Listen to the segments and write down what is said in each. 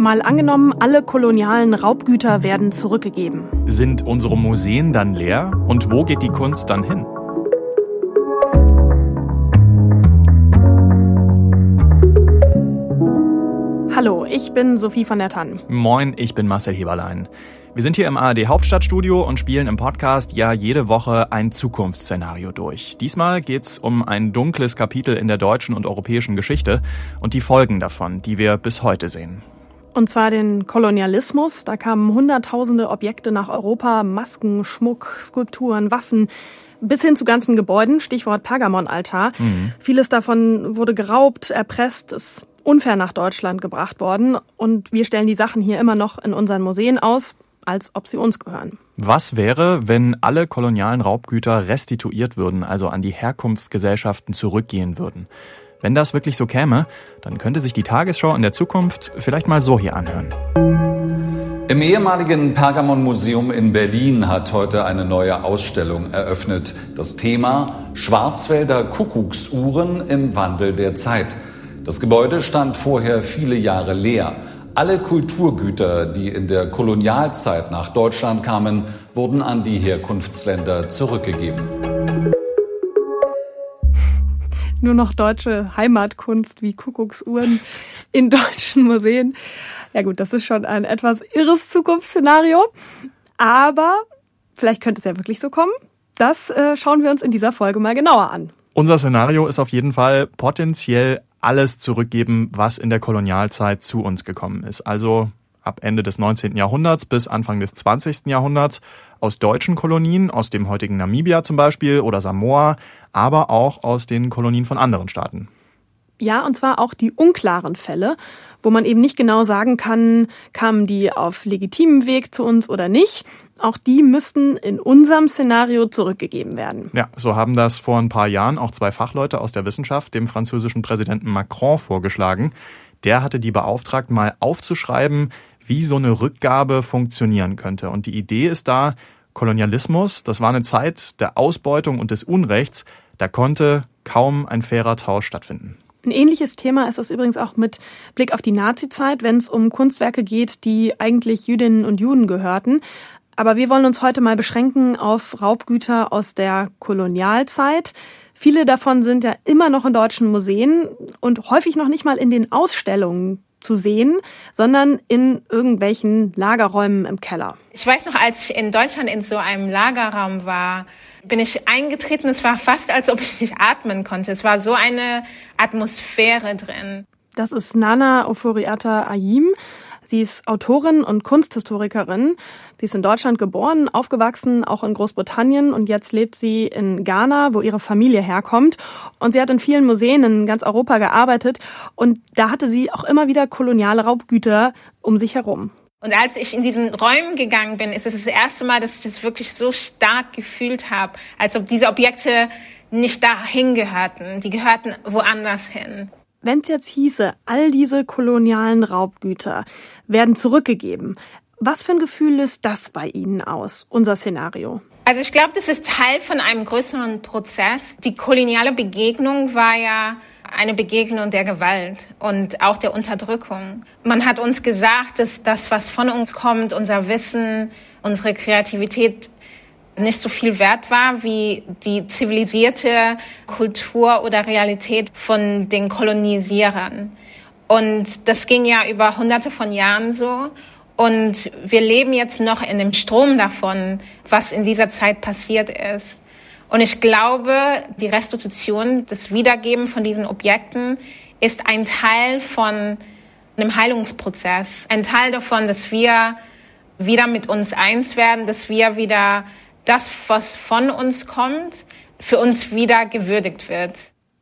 Mal angenommen, alle kolonialen Raubgüter werden zurückgegeben. Sind unsere Museen dann leer? Und wo geht die Kunst dann hin? Hallo, ich bin Sophie von der Tann. Moin, ich bin Marcel Heberlein. Wir sind hier im ARD Hauptstadtstudio und spielen im Podcast ja jede Woche ein Zukunftsszenario durch. Diesmal geht's um ein dunkles Kapitel in der deutschen und europäischen Geschichte und die Folgen davon, die wir bis heute sehen. Und zwar den Kolonialismus. Da kamen hunderttausende Objekte nach Europa, Masken, Schmuck, Skulpturen, Waffen, bis hin zu ganzen Gebäuden, Stichwort Pergamonaltar. Mhm. Vieles davon wurde geraubt, erpresst, ist unfair nach Deutschland gebracht worden. Und wir stellen die Sachen hier immer noch in unseren Museen aus als ob sie uns gehören. Was wäre, wenn alle kolonialen Raubgüter restituiert würden, also an die Herkunftsgesellschaften zurückgehen würden? Wenn das wirklich so käme, dann könnte sich die Tagesschau in der Zukunft vielleicht mal so hier anhören. Im ehemaligen Pergamon-Museum in Berlin hat heute eine neue Ausstellung eröffnet. Das Thema Schwarzwälder Kuckucksuhren im Wandel der Zeit. Das Gebäude stand vorher viele Jahre leer. Alle Kulturgüter, die in der Kolonialzeit nach Deutschland kamen, wurden an die Herkunftsländer zurückgegeben. Nur noch deutsche Heimatkunst wie Kuckucksuhren in deutschen Museen. Ja gut, das ist schon ein etwas irres Zukunftsszenario. Aber vielleicht könnte es ja wirklich so kommen. Das äh, schauen wir uns in dieser Folge mal genauer an. Unser Szenario ist auf jeden Fall potenziell alles zurückgeben, was in der Kolonialzeit zu uns gekommen ist. Also ab Ende des 19. Jahrhunderts bis Anfang des 20. Jahrhunderts aus deutschen Kolonien, aus dem heutigen Namibia zum Beispiel oder Samoa, aber auch aus den Kolonien von anderen Staaten. Ja, und zwar auch die unklaren Fälle, wo man eben nicht genau sagen kann, kamen die auf legitimem Weg zu uns oder nicht. Auch die müssten in unserem Szenario zurückgegeben werden. Ja, so haben das vor ein paar Jahren auch zwei Fachleute aus der Wissenschaft dem französischen Präsidenten Macron vorgeschlagen. Der hatte die beauftragt, mal aufzuschreiben, wie so eine Rückgabe funktionieren könnte. Und die Idee ist da, Kolonialismus, das war eine Zeit der Ausbeutung und des Unrechts, da konnte kaum ein fairer Tausch stattfinden. Ein ähnliches Thema ist es übrigens auch mit Blick auf die Nazizeit, wenn es um Kunstwerke geht, die eigentlich Jüdinnen und Juden gehörten. Aber wir wollen uns heute mal beschränken auf Raubgüter aus der Kolonialzeit. Viele davon sind ja immer noch in deutschen Museen und häufig noch nicht mal in den Ausstellungen zu sehen, sondern in irgendwelchen Lagerräumen im Keller. Ich weiß noch, als ich in Deutschland in so einem Lagerraum war, bin ich eingetreten. Es war fast, als ob ich nicht atmen konnte. Es war so eine Atmosphäre drin. Das ist Nana Oforiata Ayim. Sie ist Autorin und Kunsthistorikerin. Sie ist in Deutschland geboren, aufgewachsen, auch in Großbritannien und jetzt lebt sie in Ghana, wo ihre Familie herkommt. Und sie hat in vielen Museen in ganz Europa gearbeitet und da hatte sie auch immer wieder koloniale Raubgüter um sich herum. Und als ich in diesen Räumen gegangen bin, ist es das erste Mal, dass ich das wirklich so stark gefühlt habe, als ob diese Objekte nicht dahin gehörten. Die gehörten woanders hin. Wenn es jetzt hieße, all diese kolonialen Raubgüter werden zurückgegeben, was für ein Gefühl löst das bei Ihnen aus, unser Szenario? Also ich glaube, das ist Teil von einem größeren Prozess. Die koloniale Begegnung war ja eine Begegnung der Gewalt und auch der Unterdrückung. Man hat uns gesagt, dass das, was von uns kommt, unser Wissen, unsere Kreativität nicht so viel wert war wie die zivilisierte Kultur oder Realität von den Kolonisierern. Und das ging ja über hunderte von Jahren so. Und wir leben jetzt noch in dem Strom davon, was in dieser Zeit passiert ist. Und ich glaube, die Restitution, das Wiedergeben von diesen Objekten ist ein Teil von einem Heilungsprozess. Ein Teil davon, dass wir wieder mit uns eins werden, dass wir wieder das, was von uns kommt, für uns wieder gewürdigt wird.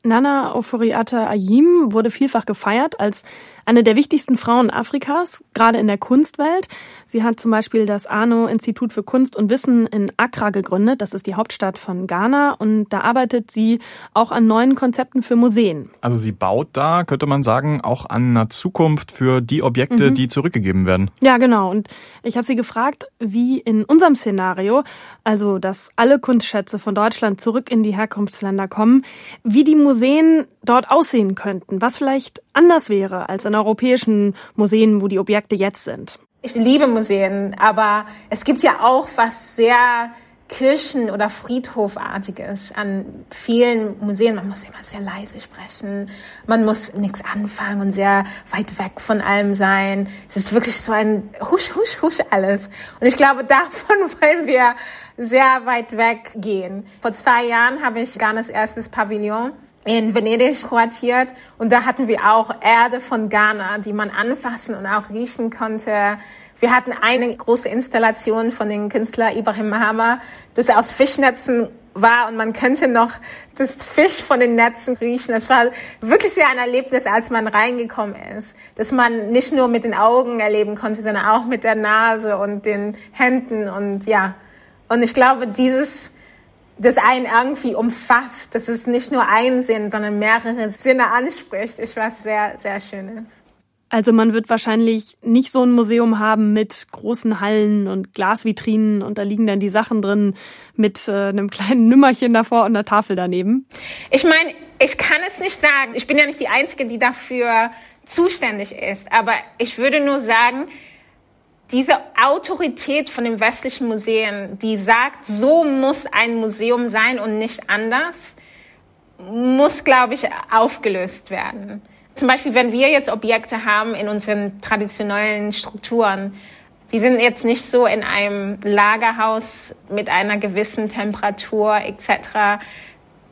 Nana Oforiata Ayim wurde vielfach gefeiert als eine der wichtigsten Frauen Afrikas, gerade in der Kunstwelt. Sie hat zum Beispiel das ANO-Institut für Kunst und Wissen in Accra gegründet. Das ist die Hauptstadt von Ghana. Und da arbeitet sie auch an neuen Konzepten für Museen. Also sie baut da, könnte man sagen, auch an einer Zukunft für die Objekte, mhm. die zurückgegeben werden. Ja, genau. Und ich habe sie gefragt, wie in unserem Szenario, also dass alle Kunstschätze von Deutschland zurück in die Herkunftsländer kommen, wie die Museen Museen dort aussehen könnten, was vielleicht anders wäre als in europäischen Museen, wo die Objekte jetzt sind. Ich liebe Museen, aber es gibt ja auch was sehr Kirchen- oder Friedhofartiges an vielen Museen. Man muss immer sehr leise sprechen. Man muss nichts anfangen und sehr weit weg von allem sein. Es ist wirklich so ein Husch, Husch, Husch alles. Und ich glaube, davon wollen wir sehr weit weg gehen. Vor zwei Jahren habe ich Ghanas erstes Pavillon in Venedig kuratiert und da hatten wir auch Erde von Ghana, die man anfassen und auch riechen konnte. Wir hatten eine große Installation von dem Künstler Ibrahim Mahama, das aus Fischnetzen war und man könnte noch das Fisch von den Netzen riechen. Es war wirklich sehr ein Erlebnis, als man reingekommen ist, dass man nicht nur mit den Augen erleben konnte, sondern auch mit der Nase und den Händen und ja. Und ich glaube, dieses, das einen irgendwie umfasst, dass es nicht nur ein Sinn, sondern mehrere Sinne anspricht, ist was sehr, sehr Schönes. Also man wird wahrscheinlich nicht so ein Museum haben mit großen Hallen und Glasvitrinen und da liegen dann die Sachen drin mit äh, einem kleinen Nümmerchen davor und einer Tafel daneben. Ich meine, ich kann es nicht sagen. Ich bin ja nicht die Einzige, die dafür zuständig ist. Aber ich würde nur sagen, diese Autorität von den westlichen Museen, die sagt, so muss ein Museum sein und nicht anders, muss, glaube ich, aufgelöst werden. Zum Beispiel, wenn wir jetzt Objekte haben in unseren traditionellen Strukturen, die sind jetzt nicht so in einem Lagerhaus mit einer gewissen Temperatur etc.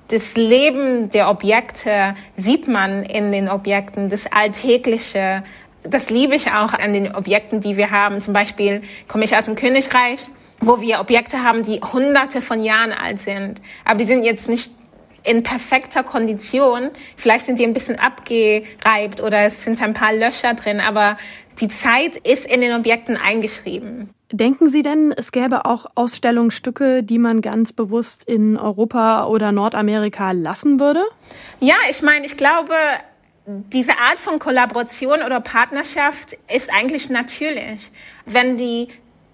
Das Leben der Objekte sieht man in den Objekten, das Alltägliche. Das liebe ich auch an den Objekten, die wir haben. Zum Beispiel komme ich aus dem Königreich, wo wir Objekte haben, die hunderte von Jahren alt sind. Aber die sind jetzt nicht in perfekter Kondition. Vielleicht sind die ein bisschen abgereibt oder es sind ein paar Löcher drin, aber die Zeit ist in den Objekten eingeschrieben. Denken Sie denn, es gäbe auch Ausstellungsstücke, die man ganz bewusst in Europa oder Nordamerika lassen würde? Ja, ich meine, ich glaube, diese Art von Kollaboration oder Partnerschaft ist eigentlich natürlich. Wenn die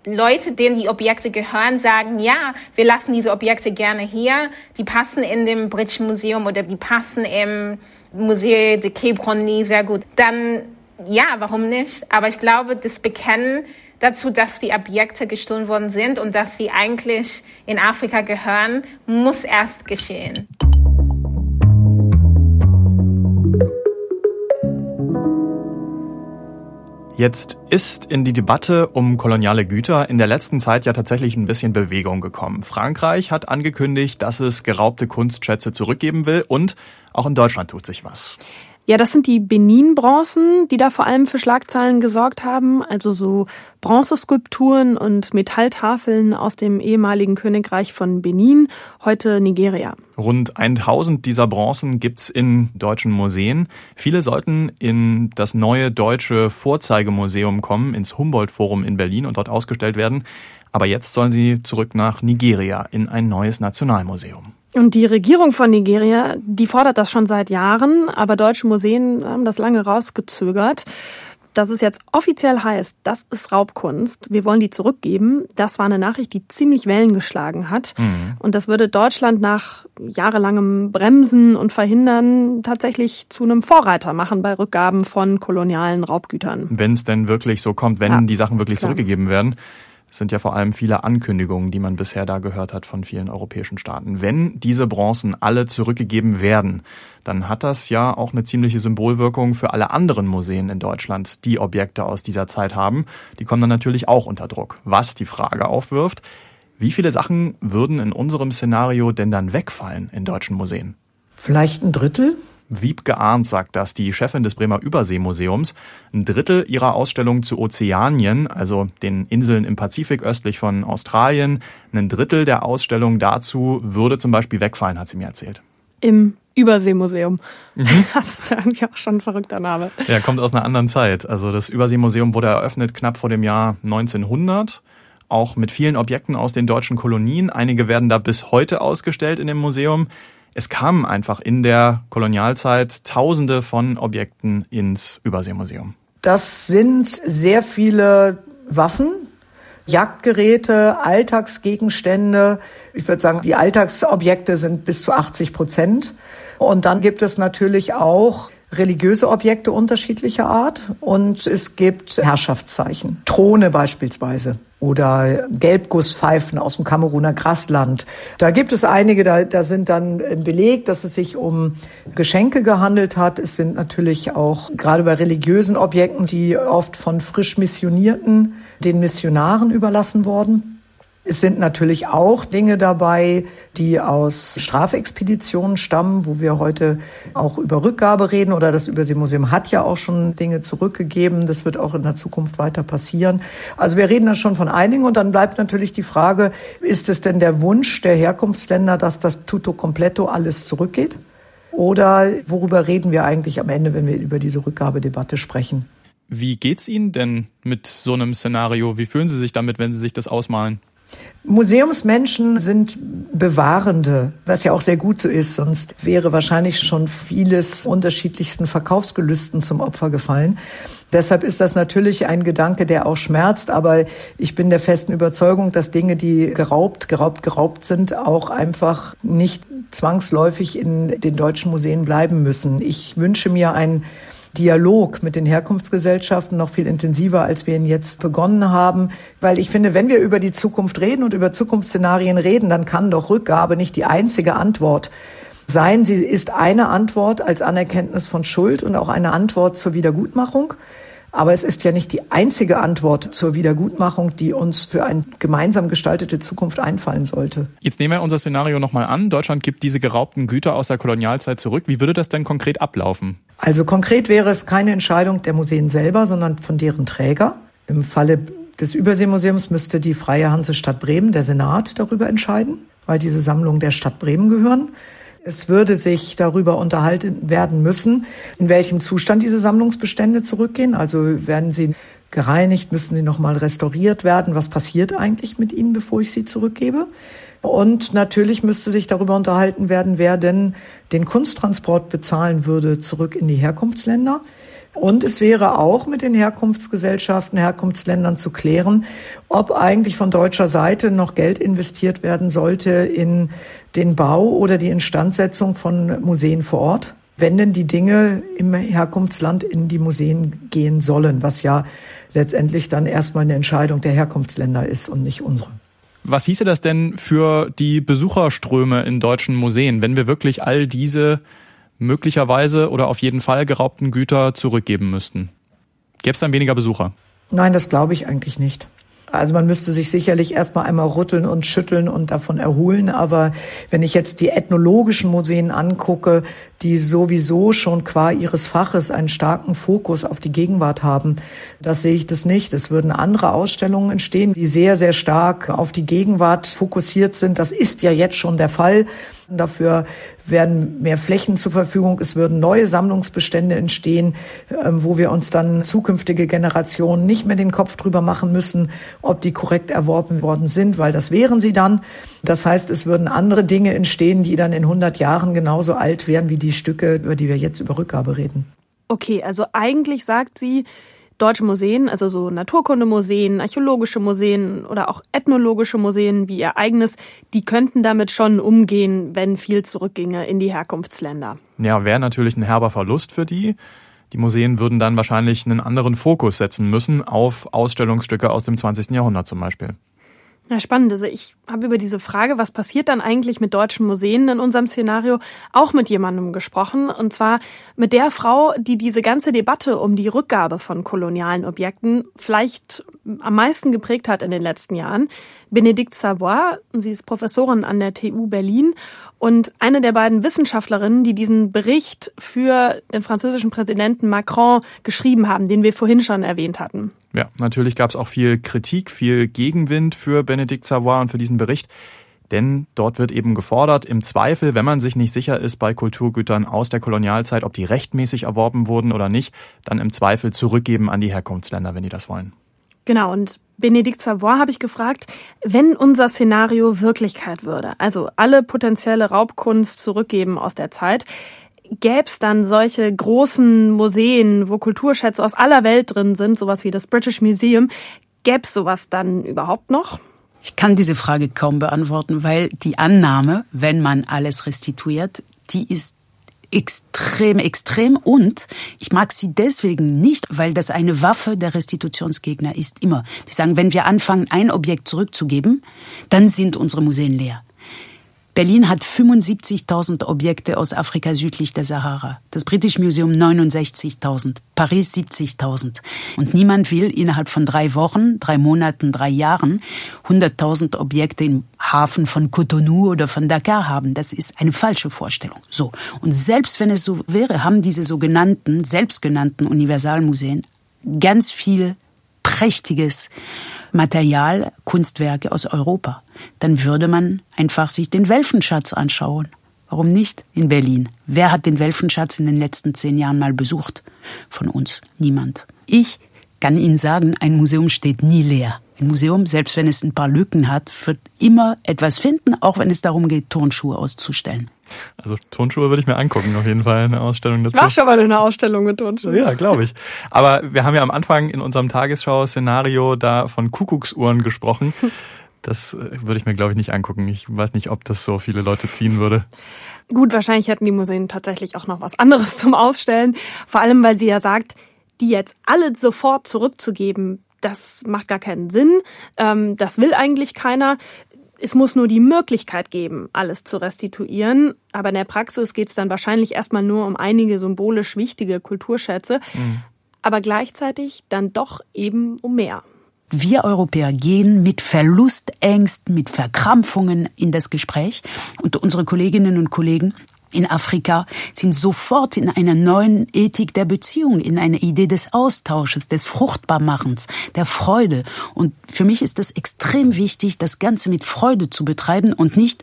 Leute, denen die Objekte gehören, sagen, ja, wir lassen diese Objekte gerne hier, die passen in dem Britischen Museum oder die passen im Musée de Quai sehr gut, dann ja, warum nicht? Aber ich glaube, das Bekennen dazu, dass die Objekte gestohlen worden sind und dass sie eigentlich in Afrika gehören, muss erst geschehen. Jetzt ist in die Debatte um koloniale Güter in der letzten Zeit ja tatsächlich ein bisschen Bewegung gekommen. Frankreich hat angekündigt, dass es geraubte Kunstschätze zurückgeben will und auch in Deutschland tut sich was. Ja, das sind die Benin-Bronzen, die da vor allem für Schlagzeilen gesorgt haben. Also so Bronzeskulpturen und Metalltafeln aus dem ehemaligen Königreich von Benin, heute Nigeria. Rund 1000 dieser Bronzen gibt's in deutschen Museen. Viele sollten in das neue deutsche Vorzeigemuseum kommen, ins Humboldt-Forum in Berlin und dort ausgestellt werden. Aber jetzt sollen sie zurück nach Nigeria in ein neues Nationalmuseum. Und die Regierung von Nigeria, die fordert das schon seit Jahren, aber deutsche Museen haben das lange rausgezögert. Dass es jetzt offiziell heißt, das ist Raubkunst, wir wollen die zurückgeben, das war eine Nachricht, die ziemlich Wellen geschlagen hat. Mhm. Und das würde Deutschland nach jahrelangem Bremsen und Verhindern tatsächlich zu einem Vorreiter machen bei Rückgaben von kolonialen Raubgütern. Wenn es denn wirklich so kommt, wenn ja, die Sachen wirklich klar. zurückgegeben werden. Es sind ja vor allem viele Ankündigungen, die man bisher da gehört hat von vielen europäischen Staaten. Wenn diese Bronzen alle zurückgegeben werden, dann hat das ja auch eine ziemliche Symbolwirkung für alle anderen Museen in Deutschland, die Objekte aus dieser Zeit haben. Die kommen dann natürlich auch unter Druck. Was die Frage aufwirft, wie viele Sachen würden in unserem Szenario denn dann wegfallen in deutschen Museen? Vielleicht ein Drittel? Wiebke Arndt sagt das, die Chefin des Bremer Überseemuseums. Ein Drittel ihrer Ausstellung zu Ozeanien, also den Inseln im Pazifik östlich von Australien, ein Drittel der Ausstellung dazu würde zum Beispiel wegfallen, hat sie mir erzählt. Im Überseemuseum. Mhm. Das ist irgendwie auch schon ein verrückter Name. Ja, kommt aus einer anderen Zeit. Also das Überseemuseum wurde eröffnet knapp vor dem Jahr 1900 auch mit vielen Objekten aus den deutschen Kolonien. Einige werden da bis heute ausgestellt in dem Museum es kamen einfach in der Kolonialzeit Tausende von Objekten ins Überseemuseum. Das sind sehr viele Waffen, Jagdgeräte, Alltagsgegenstände. Ich würde sagen, die Alltagsobjekte sind bis zu 80 Prozent. Und dann gibt es natürlich auch religiöse Objekte unterschiedlicher Art und es gibt Herrschaftszeichen, Throne beispielsweise oder Gelbgusspfeifen aus dem Kameruner Grasland. Da gibt es einige, da, da sind dann belegt, dass es sich um Geschenke gehandelt hat. Es sind natürlich auch gerade bei religiösen Objekten, die oft von frisch Missionierten den Missionaren überlassen worden. Es sind natürlich auch Dinge dabei, die aus Strafexpeditionen stammen, wo wir heute auch über Rückgabe reden oder das Überseemuseum hat ja auch schon Dinge zurückgegeben. Das wird auch in der Zukunft weiter passieren. Also wir reden da schon von einigen und dann bleibt natürlich die Frage, ist es denn der Wunsch der Herkunftsländer, dass das Tutto Completo alles zurückgeht? Oder worüber reden wir eigentlich am Ende, wenn wir über diese Rückgabedebatte sprechen? Wie geht's Ihnen denn mit so einem Szenario? Wie fühlen Sie sich damit, wenn Sie sich das ausmalen? Museumsmenschen sind Bewahrende, was ja auch sehr gut so ist, sonst wäre wahrscheinlich schon vieles unterschiedlichsten Verkaufsgelüsten zum Opfer gefallen. Deshalb ist das natürlich ein Gedanke, der auch schmerzt, aber ich bin der festen Überzeugung, dass Dinge, die geraubt, geraubt, geraubt sind, auch einfach nicht zwangsläufig in den deutschen Museen bleiben müssen. Ich wünsche mir ein Dialog mit den Herkunftsgesellschaften noch viel intensiver, als wir ihn jetzt begonnen haben. Weil ich finde, wenn wir über die Zukunft reden und über Zukunftsszenarien reden, dann kann doch Rückgabe nicht die einzige Antwort sein. Sie ist eine Antwort als Anerkenntnis von Schuld und auch eine Antwort zur Wiedergutmachung. Aber es ist ja nicht die einzige Antwort zur Wiedergutmachung, die uns für eine gemeinsam gestaltete Zukunft einfallen sollte. Jetzt nehmen wir unser Szenario nochmal an. Deutschland gibt diese geraubten Güter aus der Kolonialzeit zurück. Wie würde das denn konkret ablaufen? Also konkret wäre es keine Entscheidung der Museen selber, sondern von deren Träger. Im Falle des Überseemuseums müsste die Freie Hansestadt Bremen, der Senat, darüber entscheiden, weil diese Sammlungen der Stadt Bremen gehören. Es würde sich darüber unterhalten werden müssen, in welchem Zustand diese Sammlungsbestände zurückgehen. Also werden sie gereinigt, müssen sie nochmal restauriert werden. Was passiert eigentlich mit ihnen, bevor ich sie zurückgebe? Und natürlich müsste sich darüber unterhalten werden, wer denn den Kunsttransport bezahlen würde zurück in die Herkunftsländer. Und es wäre auch mit den Herkunftsgesellschaften, Herkunftsländern zu klären, ob eigentlich von deutscher Seite noch Geld investiert werden sollte in den Bau oder die Instandsetzung von Museen vor Ort, wenn denn die Dinge im Herkunftsland in die Museen gehen sollen, was ja letztendlich dann erstmal eine Entscheidung der Herkunftsländer ist und nicht unsere. Was hieße das denn für die Besucherströme in deutschen Museen, wenn wir wirklich all diese möglicherweise oder auf jeden Fall geraubten Güter zurückgeben müssten? Gäbe es dann weniger Besucher? Nein, das glaube ich eigentlich nicht. Also man müsste sich sicherlich erstmal einmal rütteln und schütteln und davon erholen. Aber wenn ich jetzt die ethnologischen Museen angucke, die sowieso schon qua ihres Faches einen starken Fokus auf die Gegenwart haben, das sehe ich das nicht. Es würden andere Ausstellungen entstehen, die sehr, sehr stark auf die Gegenwart fokussiert sind. Das ist ja jetzt schon der Fall. Dafür werden mehr Flächen zur Verfügung. Es würden neue Sammlungsbestände entstehen, ähm, wo wir uns dann zukünftige Generationen nicht mehr den Kopf drüber machen müssen, ob die korrekt erworben worden sind, weil das wären sie dann. Das heißt, es würden andere Dinge entstehen, die dann in 100 Jahren genauso alt wären wie die Stücke, über die wir jetzt über Rückgabe reden. Okay, also eigentlich sagt sie, deutsche Museen, also so Naturkundemuseen, archäologische Museen oder auch ethnologische Museen wie ihr eigenes, die könnten damit schon umgehen, wenn viel zurückginge in die Herkunftsländer. Ja, wäre natürlich ein herber Verlust für die. Die Museen würden dann wahrscheinlich einen anderen Fokus setzen müssen auf Ausstellungsstücke aus dem 20. Jahrhundert zum Beispiel. Ja, spannend. Also ich habe über diese Frage, was passiert dann eigentlich mit deutschen Museen in unserem Szenario, auch mit jemandem gesprochen. Und zwar mit der Frau, die diese ganze Debatte um die Rückgabe von kolonialen Objekten vielleicht am meisten geprägt hat in den letzten Jahren. Benedikt Savoy. Sie ist Professorin an der TU Berlin und eine der beiden Wissenschaftlerinnen, die diesen Bericht für den französischen Präsidenten Macron geschrieben haben, den wir vorhin schon erwähnt hatten. Ja, natürlich gab es auch viel Kritik, viel Gegenwind für Benedikt Savoy und für diesen Bericht. Denn dort wird eben gefordert, im Zweifel, wenn man sich nicht sicher ist bei Kulturgütern aus der Kolonialzeit, ob die rechtmäßig erworben wurden oder nicht, dann im Zweifel zurückgeben an die Herkunftsländer, wenn die das wollen. Genau, und Benedikt Savoy habe ich gefragt, wenn unser Szenario Wirklichkeit würde, also alle potenzielle Raubkunst zurückgeben aus der Zeit, gäbe es dann solche großen Museen, wo Kulturschätze aus aller Welt drin sind, sowas wie das British Museum, gäbe es sowas dann überhaupt noch? Ich kann diese Frage kaum beantworten, weil die Annahme, wenn man alles restituiert, die ist extrem, extrem. Und ich mag sie deswegen nicht, weil das eine Waffe der Restitutionsgegner ist. Immer. Die sagen, wenn wir anfangen, ein Objekt zurückzugeben, dann sind unsere Museen leer. Berlin hat 75.000 Objekte aus Afrika südlich der Sahara. Das British Museum 69.000. Paris 70.000. Und niemand will innerhalb von drei Wochen, drei Monaten, drei Jahren 100.000 Objekte im Hafen von Cotonou oder von Dakar haben. Das ist eine falsche Vorstellung. So. Und selbst wenn es so wäre, haben diese sogenannten, selbstgenannten Universalmuseen ganz viel prächtiges Material, Kunstwerke aus Europa. Dann würde man einfach sich den Welfenschatz anschauen. Warum nicht in Berlin? Wer hat den Welfenschatz in den letzten zehn Jahren mal besucht? Von uns. Niemand. Ich kann Ihnen sagen, ein Museum steht nie leer. Ein Museum, selbst wenn es ein paar Lücken hat, wird immer etwas finden, auch wenn es darum geht, Turnschuhe auszustellen. Also Turnschuhe würde ich mir angucken, auf jeden Fall eine Ausstellung dazu. War schon mal eine Ausstellung mit Turnschuhen. Ja, glaube ich. Aber wir haben ja am Anfang in unserem Tagesschau-Szenario da von Kuckucksuhren gesprochen. Das äh, würde ich mir, glaube ich, nicht angucken. Ich weiß nicht, ob das so viele Leute ziehen würde. Gut, wahrscheinlich hätten die Museen tatsächlich auch noch was anderes zum Ausstellen. Vor allem, weil sie ja sagt, die jetzt alle sofort zurückzugeben, das macht gar keinen Sinn. Ähm, das will eigentlich keiner. Es muss nur die Möglichkeit geben, alles zu restituieren. Aber in der Praxis geht es dann wahrscheinlich erstmal nur um einige symbolisch wichtige Kulturschätze. Mhm. Aber gleichzeitig dann doch eben um mehr. Wir Europäer gehen mit Verlustängsten, mit Verkrampfungen in das Gespräch. Und unsere Kolleginnen und Kollegen in Afrika sind sofort in einer neuen Ethik der Beziehung, in einer Idee des Austausches, des Fruchtbarmachens, der Freude. Und für mich ist es extrem wichtig, das Ganze mit Freude zu betreiben und nicht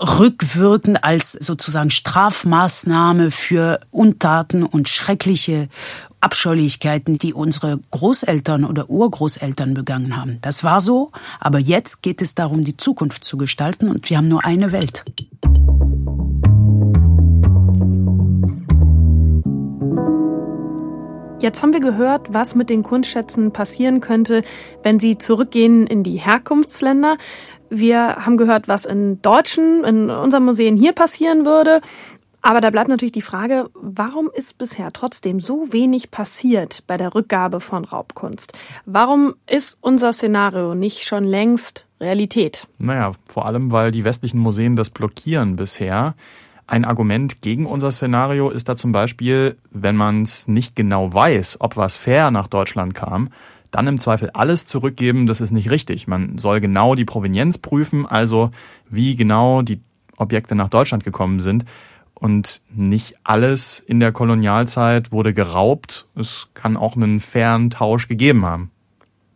rückwirkend als sozusagen Strafmaßnahme für Untaten und schreckliche Abscheulichkeiten, die unsere Großeltern oder Urgroßeltern begangen haben. Das war so, aber jetzt geht es darum, die Zukunft zu gestalten und wir haben nur eine Welt. Jetzt haben wir gehört, was mit den Kunstschätzen passieren könnte, wenn sie zurückgehen in die Herkunftsländer. Wir haben gehört, was in deutschen, in unseren Museen hier passieren würde. Aber da bleibt natürlich die Frage, warum ist bisher trotzdem so wenig passiert bei der Rückgabe von Raubkunst? Warum ist unser Szenario nicht schon längst Realität? Naja, vor allem, weil die westlichen Museen das blockieren bisher. Ein Argument gegen unser Szenario ist da zum Beispiel, wenn man es nicht genau weiß, ob was fair nach Deutschland kam, dann im Zweifel alles zurückgeben, das ist nicht richtig. Man soll genau die Provenienz prüfen, also wie genau die Objekte nach Deutschland gekommen sind. Und nicht alles in der Kolonialzeit wurde geraubt. Es kann auch einen fairen Tausch gegeben haben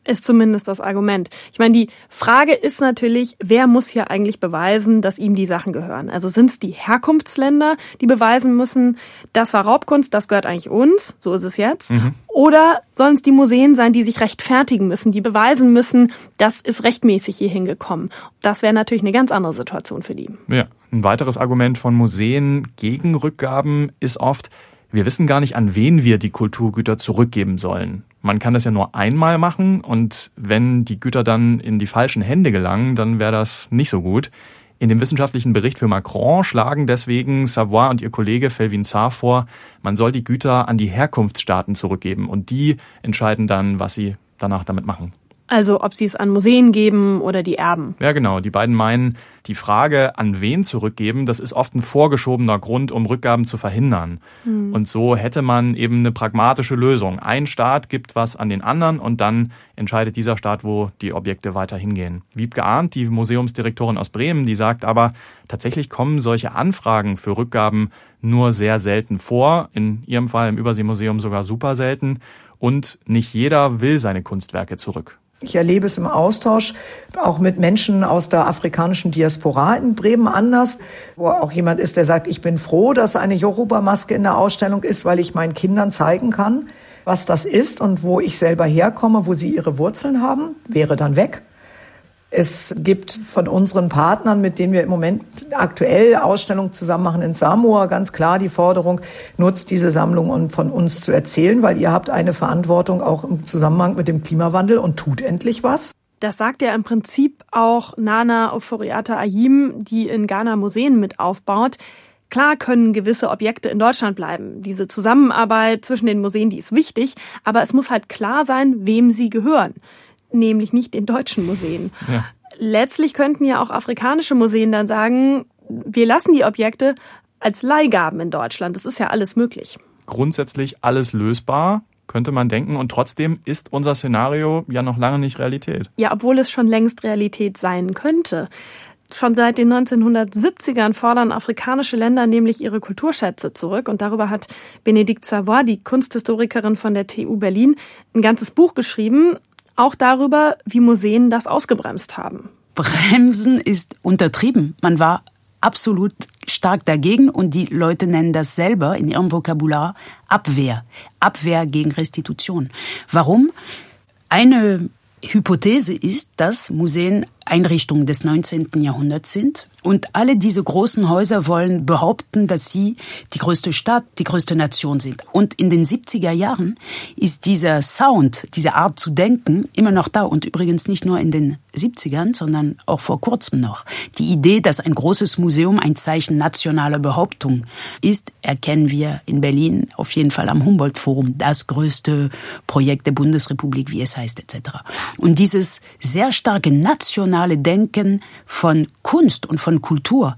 ist zumindest das Argument. Ich meine, die Frage ist natürlich, wer muss hier eigentlich beweisen, dass ihm die Sachen gehören? Also sind es die Herkunftsländer, die beweisen müssen, das war Raubkunst, das gehört eigentlich uns, so ist es jetzt? Mhm. Oder sollen es die Museen sein, die sich rechtfertigen müssen, die beweisen müssen, das ist rechtmäßig hier hingekommen? Das wäre natürlich eine ganz andere Situation für die. Ja, ein weiteres Argument von Museen gegen Rückgaben ist oft, wir wissen gar nicht, an wen wir die Kulturgüter zurückgeben sollen. Man kann das ja nur einmal machen und wenn die Güter dann in die falschen Hände gelangen, dann wäre das nicht so gut. In dem wissenschaftlichen Bericht für Macron schlagen deswegen Savoy und ihr Kollege Felvin Saar vor, man soll die Güter an die Herkunftsstaaten zurückgeben und die entscheiden dann, was sie danach damit machen. Also ob sie es an Museen geben oder die Erben. Ja, genau. Die beiden meinen, die Frage, an wen zurückgeben, das ist oft ein vorgeschobener Grund, um Rückgaben zu verhindern. Mhm. Und so hätte man eben eine pragmatische Lösung. Ein Staat gibt was an den anderen und dann entscheidet dieser Staat, wo die Objekte weiter hingehen. Wiebke Arndt, die Museumsdirektorin aus Bremen, die sagt aber, tatsächlich kommen solche Anfragen für Rückgaben nur sehr selten vor. In ihrem Fall im Überseemuseum sogar super selten. Und nicht jeder will seine Kunstwerke zurück. Ich erlebe es im Austausch auch mit Menschen aus der afrikanischen Diaspora in Bremen anders, wo auch jemand ist, der sagt, ich bin froh, dass eine Yoruba-Maske in der Ausstellung ist, weil ich meinen Kindern zeigen kann, was das ist und wo ich selber herkomme, wo sie ihre Wurzeln haben, wäre dann weg. Es gibt von unseren Partnern, mit denen wir im Moment aktuell Ausstellungen zusammen machen in Samoa, ganz klar die Forderung, nutzt diese Sammlung, um von uns zu erzählen, weil ihr habt eine Verantwortung auch im Zusammenhang mit dem Klimawandel und tut endlich was. Das sagt ja im Prinzip auch Nana Oforiata Ayim, die in Ghana Museen mit aufbaut. Klar können gewisse Objekte in Deutschland bleiben. Diese Zusammenarbeit zwischen den Museen, die ist wichtig, aber es muss halt klar sein, wem sie gehören. Nämlich nicht den deutschen Museen. Ja. Letztlich könnten ja auch afrikanische Museen dann sagen, wir lassen die Objekte als Leihgaben in Deutschland. Das ist ja alles möglich. Grundsätzlich alles lösbar könnte man denken. Und trotzdem ist unser Szenario ja noch lange nicht Realität. Ja, obwohl es schon längst Realität sein könnte. Schon seit den 1970ern fordern afrikanische Länder nämlich ihre Kulturschätze zurück. Und darüber hat Benedikt Savoy, die Kunsthistorikerin von der TU Berlin, ein ganzes Buch geschrieben. Auch darüber, wie Museen das ausgebremst haben. Bremsen ist untertrieben. Man war absolut stark dagegen und die Leute nennen das selber in ihrem Vokabular Abwehr. Abwehr gegen Restitution. Warum? Eine Hypothese ist, dass Museen Einrichtungen des 19. Jahrhunderts sind. Und alle diese großen Häuser wollen behaupten, dass sie die größte Stadt, die größte Nation sind. Und in den 70er Jahren ist dieser Sound, diese Art zu denken immer noch da. Und übrigens nicht nur in den 70ern, sondern auch vor kurzem noch. Die Idee, dass ein großes Museum ein Zeichen nationaler Behauptung ist, erkennen wir in Berlin auf jeden Fall am Humboldt-Forum, das größte Projekt der Bundesrepublik, wie es heißt, etc. Und dieses sehr starke nationale Denken von Kunst und von Kultur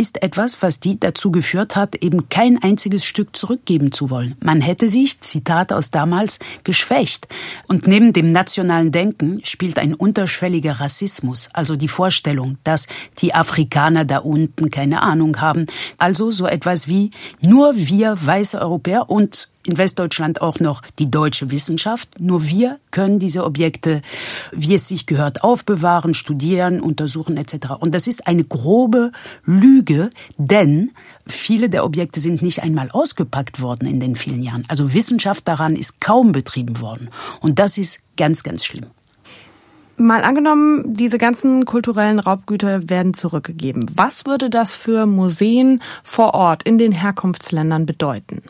ist etwas, was die dazu geführt hat, eben kein einziges Stück zurückgeben zu wollen. Man hätte sich, Zitat aus damals, geschwächt. Und neben dem nationalen Denken spielt ein unterschwelliger Rassismus, also die Vorstellung, dass die Afrikaner da unten keine Ahnung haben. Also so etwas wie nur wir weiße Europäer und in Westdeutschland auch noch die deutsche Wissenschaft. Nur wir können diese Objekte, wie es sich gehört, aufbewahren, studieren, untersuchen etc. Und das ist eine grobe Lüge, denn viele der Objekte sind nicht einmal ausgepackt worden in den vielen Jahren. Also Wissenschaft daran ist kaum betrieben worden. Und das ist ganz, ganz schlimm. Mal angenommen, diese ganzen kulturellen Raubgüter werden zurückgegeben. Was würde das für Museen vor Ort in den Herkunftsländern bedeuten?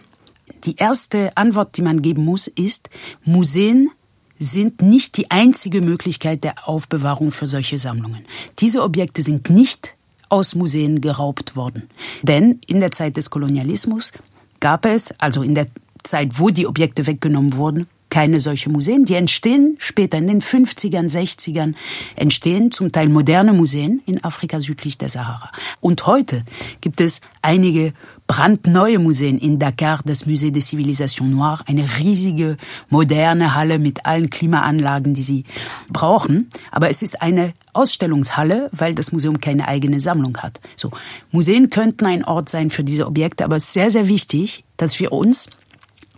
Die erste Antwort, die man geben muss, ist, Museen sind nicht die einzige Möglichkeit der Aufbewahrung für solche Sammlungen. Diese Objekte sind nicht aus Museen geraubt worden. Denn in der Zeit des Kolonialismus gab es, also in der Zeit, wo die Objekte weggenommen wurden, keine solche Museen. Die entstehen später in den 50ern, 60ern, entstehen zum Teil moderne Museen in Afrika südlich der Sahara. Und heute gibt es einige brandneue Museen in Dakar, das Musée des Civilisations Noires, eine riesige, moderne Halle mit allen Klimaanlagen, die sie brauchen. Aber es ist eine Ausstellungshalle, weil das Museum keine eigene Sammlung hat. So. Museen könnten ein Ort sein für diese Objekte, aber es ist sehr, sehr wichtig, dass wir uns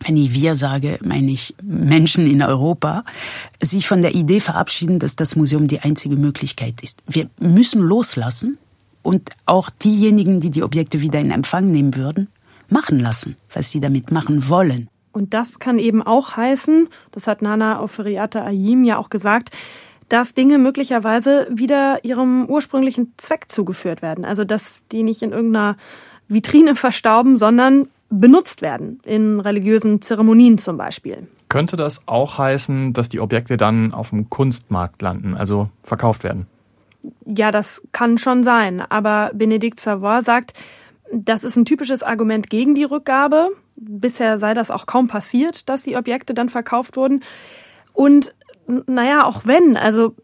wenn ich wir sage, meine ich Menschen in Europa, sich von der Idee verabschieden, dass das Museum die einzige Möglichkeit ist. Wir müssen loslassen und auch diejenigen, die die Objekte wieder in Empfang nehmen würden, machen lassen, was sie damit machen wollen. Und das kann eben auch heißen, das hat Nana Oferiata Ayim ja auch gesagt, dass Dinge möglicherweise wieder ihrem ursprünglichen Zweck zugeführt werden. Also dass die nicht in irgendeiner Vitrine verstauben, sondern benutzt werden, in religiösen Zeremonien zum Beispiel. Könnte das auch heißen, dass die Objekte dann auf dem Kunstmarkt landen, also verkauft werden? Ja, das kann schon sein. Aber Benedikt Savoy sagt, das ist ein typisches Argument gegen die Rückgabe. Bisher sei das auch kaum passiert, dass die Objekte dann verkauft wurden. Und naja, auch wenn, also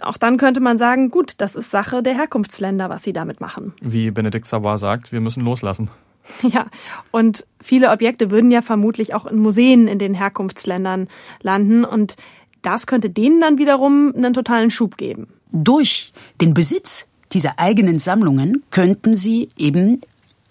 auch dann könnte man sagen, gut, das ist Sache der Herkunftsländer, was sie damit machen. Wie Benedikt Savoy sagt, wir müssen loslassen. Ja, und viele Objekte würden ja vermutlich auch in Museen in den Herkunftsländern landen und das könnte denen dann wiederum einen totalen Schub geben. Durch den Besitz dieser eigenen Sammlungen könnten sie eben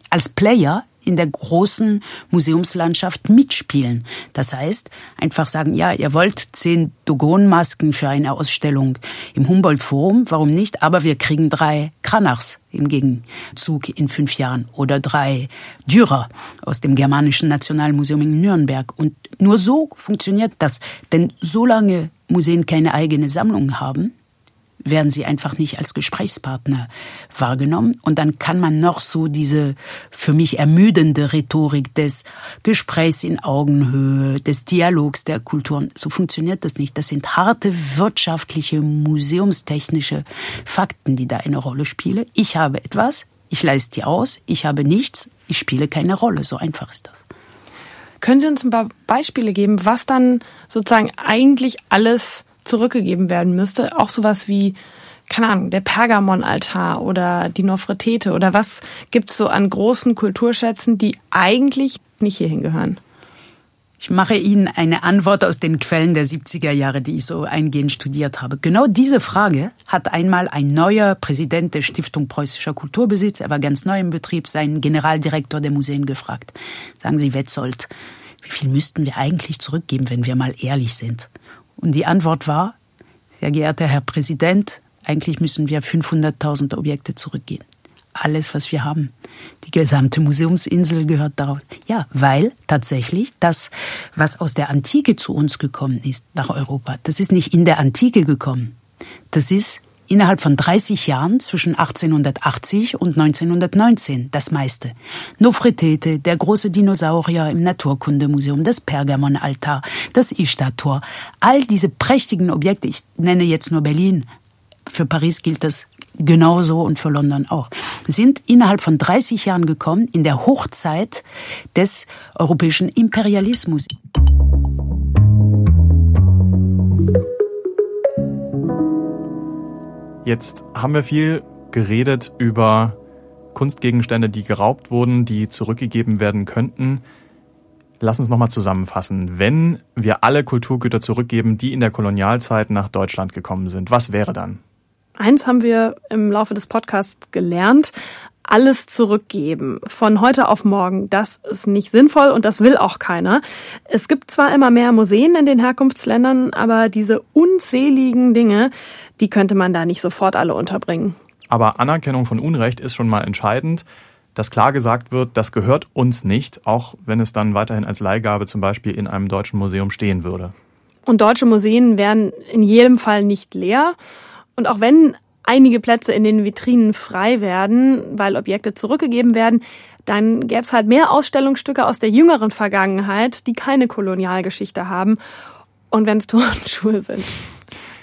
als Player in der großen Museumslandschaft mitspielen. Das heißt, einfach sagen, ja, ihr wollt zehn Dogon-Masken für eine Ausstellung im Humboldt-Forum, warum nicht? Aber wir kriegen drei Kranachs im Gegenzug in fünf Jahren oder drei Dürer aus dem Germanischen Nationalmuseum in Nürnberg. Und nur so funktioniert das. Denn solange Museen keine eigene Sammlung haben, werden sie einfach nicht als Gesprächspartner wahrgenommen. Und dann kann man noch so diese für mich ermüdende Rhetorik des Gesprächs in Augenhöhe, des Dialogs der Kulturen, so funktioniert das nicht. Das sind harte wirtschaftliche, museumstechnische Fakten, die da eine Rolle spielen. Ich habe etwas, ich leiste die aus, ich habe nichts, Ich spiele keine Rolle, so einfach ist das. Können Sie uns ein paar Beispiele geben, was dann sozusagen eigentlich alles zurückgegeben werden müsste? Auch sowas wie, keine Ahnung, der Pergamon-Altar oder die Nofretete oder was gibt's so an großen Kulturschätzen, die eigentlich nicht hierhin gehören? Ich mache Ihnen eine Antwort aus den Quellen der 70er Jahre, die ich so eingehend studiert habe. Genau diese Frage hat einmal ein neuer Präsident der Stiftung Preußischer Kulturbesitz, er war ganz neu im Betrieb, seinen Generaldirektor der Museen gefragt. Sagen Sie, Wetzold, wie viel müssten wir eigentlich zurückgeben, wenn wir mal ehrlich sind? Und die Antwort war, sehr geehrter Herr Präsident, eigentlich müssen wir 500.000 Objekte zurückgehen alles, was wir haben. Die gesamte Museumsinsel gehört darauf. Ja, weil tatsächlich das, was aus der Antike zu uns gekommen ist, nach Europa, das ist nicht in der Antike gekommen. Das ist innerhalb von 30 Jahren zwischen 1880 und 1919 das meiste. Nofretete, der große Dinosaurier im Naturkundemuseum, das Pergamon-Altar, das Ishtar-Tor, all diese prächtigen Objekte, ich nenne jetzt nur Berlin, für Paris gilt das genauso und für London auch, sind innerhalb von 30 Jahren gekommen in der Hochzeit des europäischen Imperialismus. Jetzt haben wir viel geredet über Kunstgegenstände, die geraubt wurden, die zurückgegeben werden könnten. Lass uns nochmal zusammenfassen. Wenn wir alle Kulturgüter zurückgeben, die in der Kolonialzeit nach Deutschland gekommen sind, was wäre dann? Eins haben wir im Laufe des Podcasts gelernt. Alles zurückgeben von heute auf morgen, das ist nicht sinnvoll und das will auch keiner. Es gibt zwar immer mehr Museen in den Herkunftsländern, aber diese unzähligen Dinge, die könnte man da nicht sofort alle unterbringen. Aber Anerkennung von Unrecht ist schon mal entscheidend, dass klar gesagt wird, das gehört uns nicht, auch wenn es dann weiterhin als Leihgabe zum Beispiel in einem deutschen Museum stehen würde. Und deutsche Museen werden in jedem Fall nicht leer. Und auch wenn einige Plätze in den Vitrinen frei werden, weil Objekte zurückgegeben werden, dann gäbe es halt mehr Ausstellungsstücke aus der jüngeren Vergangenheit, die keine Kolonialgeschichte haben. Und wenn es Turnschuhe sind.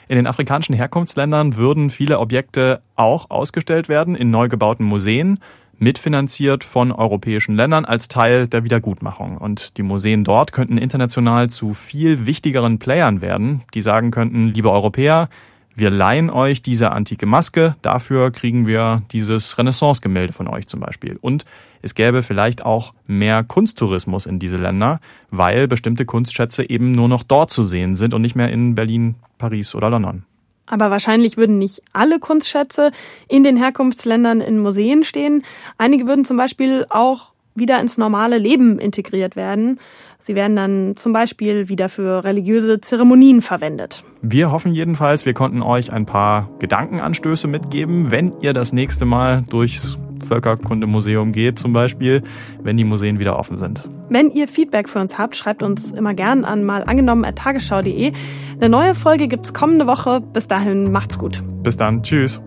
In den afrikanischen Herkunftsländern würden viele Objekte auch ausgestellt werden in neu gebauten Museen, mitfinanziert von europäischen Ländern als Teil der Wiedergutmachung. Und die Museen dort könnten international zu viel wichtigeren Playern werden, die sagen könnten, liebe Europäer, wir leihen euch diese antike Maske, dafür kriegen wir dieses Renaissance-Gemälde von euch zum Beispiel. Und es gäbe vielleicht auch mehr Kunsttourismus in diese Länder, weil bestimmte Kunstschätze eben nur noch dort zu sehen sind und nicht mehr in Berlin, Paris oder London. Aber wahrscheinlich würden nicht alle Kunstschätze in den Herkunftsländern in Museen stehen. Einige würden zum Beispiel auch wieder ins normale Leben integriert werden. Sie werden dann zum Beispiel wieder für religiöse Zeremonien verwendet. Wir hoffen jedenfalls, wir konnten euch ein paar Gedankenanstöße mitgeben, wenn ihr das nächste Mal durchs Völkerkundemuseum geht, zum Beispiel, wenn die Museen wieder offen sind. Wenn ihr Feedback für uns habt, schreibt uns immer gern an mal angenommen.tagesschau.de. Eine neue Folge gibt's kommende Woche. Bis dahin macht's gut. Bis dann. Tschüss.